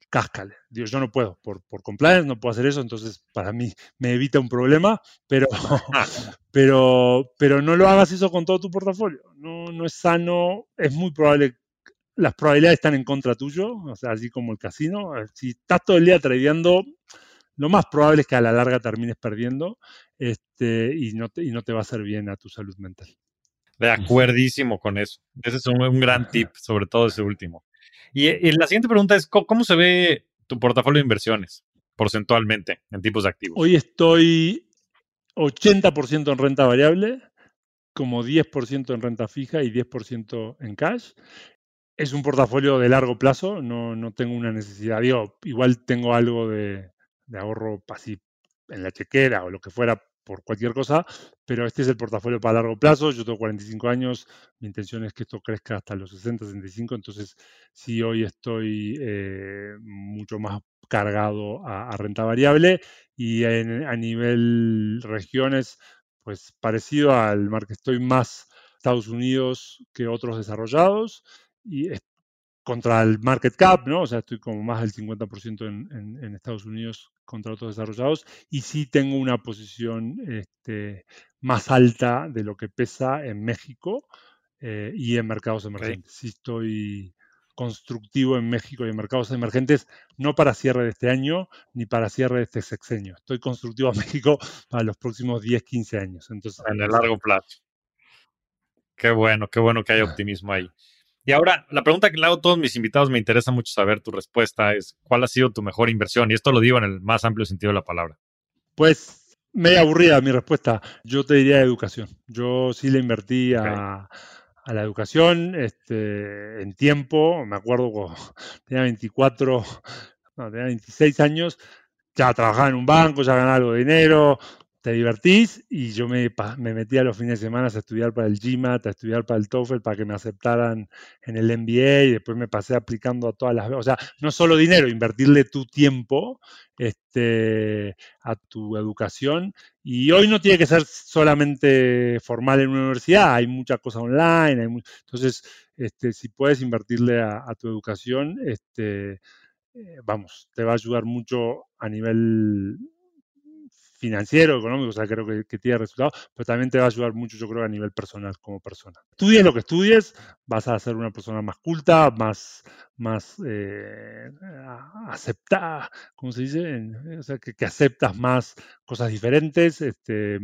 cáscale. Dios, yo no puedo, por, por compliance no puedo hacer eso, entonces para mí me evita un problema, pero, pero, pero no lo hagas eso con todo tu portafolio. No, no es sano, es muy probable, las probabilidades están en contra tuyo, o sea, así como el casino. Si estás todo el día tradeando, lo más probable es que a la larga termines perdiendo este, y, no te, y no te va a hacer bien a tu salud mental. De acuerdísimo con eso. Ese es un, gran tip, sobre todo ese último. Y, la siguiente pregunta es, ¿cómo, se ve tu portafolio de inversiones porcentualmente en tipos de activos? Hoy estoy 80% en renta variable, como 10% en renta fija y 10% en cash. Es un portafolio de largo plazo, no, no tengo una necesidad. Digo, igual tengo algo de, de ahorro así en la chequera o lo que fuera por cualquier cosa, pero este es el portafolio para largo plazo. Yo tengo 45 años, mi intención es que esto crezca hasta los 60, 65, entonces sí hoy estoy eh, mucho más cargado a, renta variable y a nivel regiones, pues parecido al mar que estoy más Estados Unidos que otros desarrollados y contra el market cap, ¿no? O sea, estoy como más del 50% en, en, Estados Unidos contra otros desarrollados y sí tengo una posición este, más alta de lo que pesa en México eh, y en mercados emergentes. Sí estoy constructivo en México y en mercados emergentes, no para cierre de este año ni para cierre de este sexenio. Estoy constructivo en México para los próximos 10, 15 años. Entonces, en el largo plazo. Qué bueno, qué bueno que hay optimismo ahí. Y ahora, la pregunta que le hago a todos mis invitados, me interesa mucho saber tu respuesta, es ¿cuál ha sido tu mejor inversión? Y esto lo digo en el más amplio sentido de la palabra. Pues media aburrida mi respuesta. Yo te diría educación. Yo sí le invertí a, la educación este, en tiempo. Me acuerdo cuando tenía 24, no, tenía 26 años. Ya trabajaba en un banco, ya ganaba algo de dinero, te divertís y yo me, me metí a los fines de semana a estudiar para el GMAT, a estudiar para el TOEFL, para que me aceptaran en el MBA y después me pasé aplicando a todas las... O sea, no solo dinero, invertirle tu tiempo este, a tu educación. Y hoy no tiene que ser solamente formal en una universidad, hay mucha cosa online. Entonces, este, si puedes invertirle a, tu educación, este, eh, vamos, te va a ayudar mucho a nivel financiero, económico, o sea, creo que, tiene resultados, pero también te va a ayudar mucho, yo creo, a nivel personal como persona. Estudies lo que estudies, vas a ser una persona más culta, más, más eh, aceptada, ¿cómo se dice? O sea, que, aceptas más cosas diferentes, este,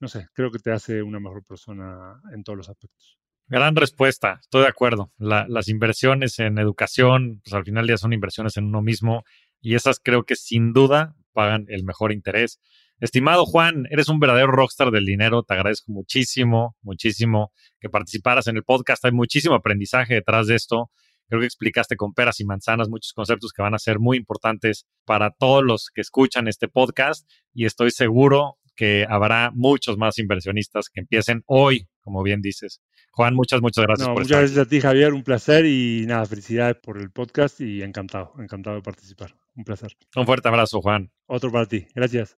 no sé, creo que te hace una mejor persona en todos los aspectos. Gran respuesta, estoy de acuerdo. las inversiones en educación, pues al final ya son inversiones en uno mismo y esas creo que sin duda pagan el mejor interés. Estimado Juan, eres un verdadero rockstar del dinero. Te agradezco muchísimo, muchísimo que participaras en el podcast. Hay muchísimo aprendizaje detrás de esto. Creo que explicaste con peras y manzanas muchos conceptos que van a ser muy importantes para todos los que escuchan este podcast y estoy seguro que habrá muchos más inversionistas que empiecen hoy, como bien dices. Juan, muchas, muchas gracias por Muchas gracias a ti, Javier. Un placer y nada, felicidades por el podcast y encantado, encantado de participar. Un placer. Un fuerte abrazo, Juan. Otro para ti. Gracias.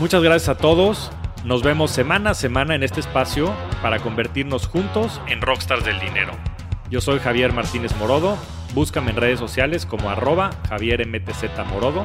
Muchas gracias a todos. Nos vemos semana a semana en este espacio para convertirnos juntos en rockstars del dinero. Yo soy Javier Martínez Morodo. Búscame en redes sociales como arroba Javier Morodo.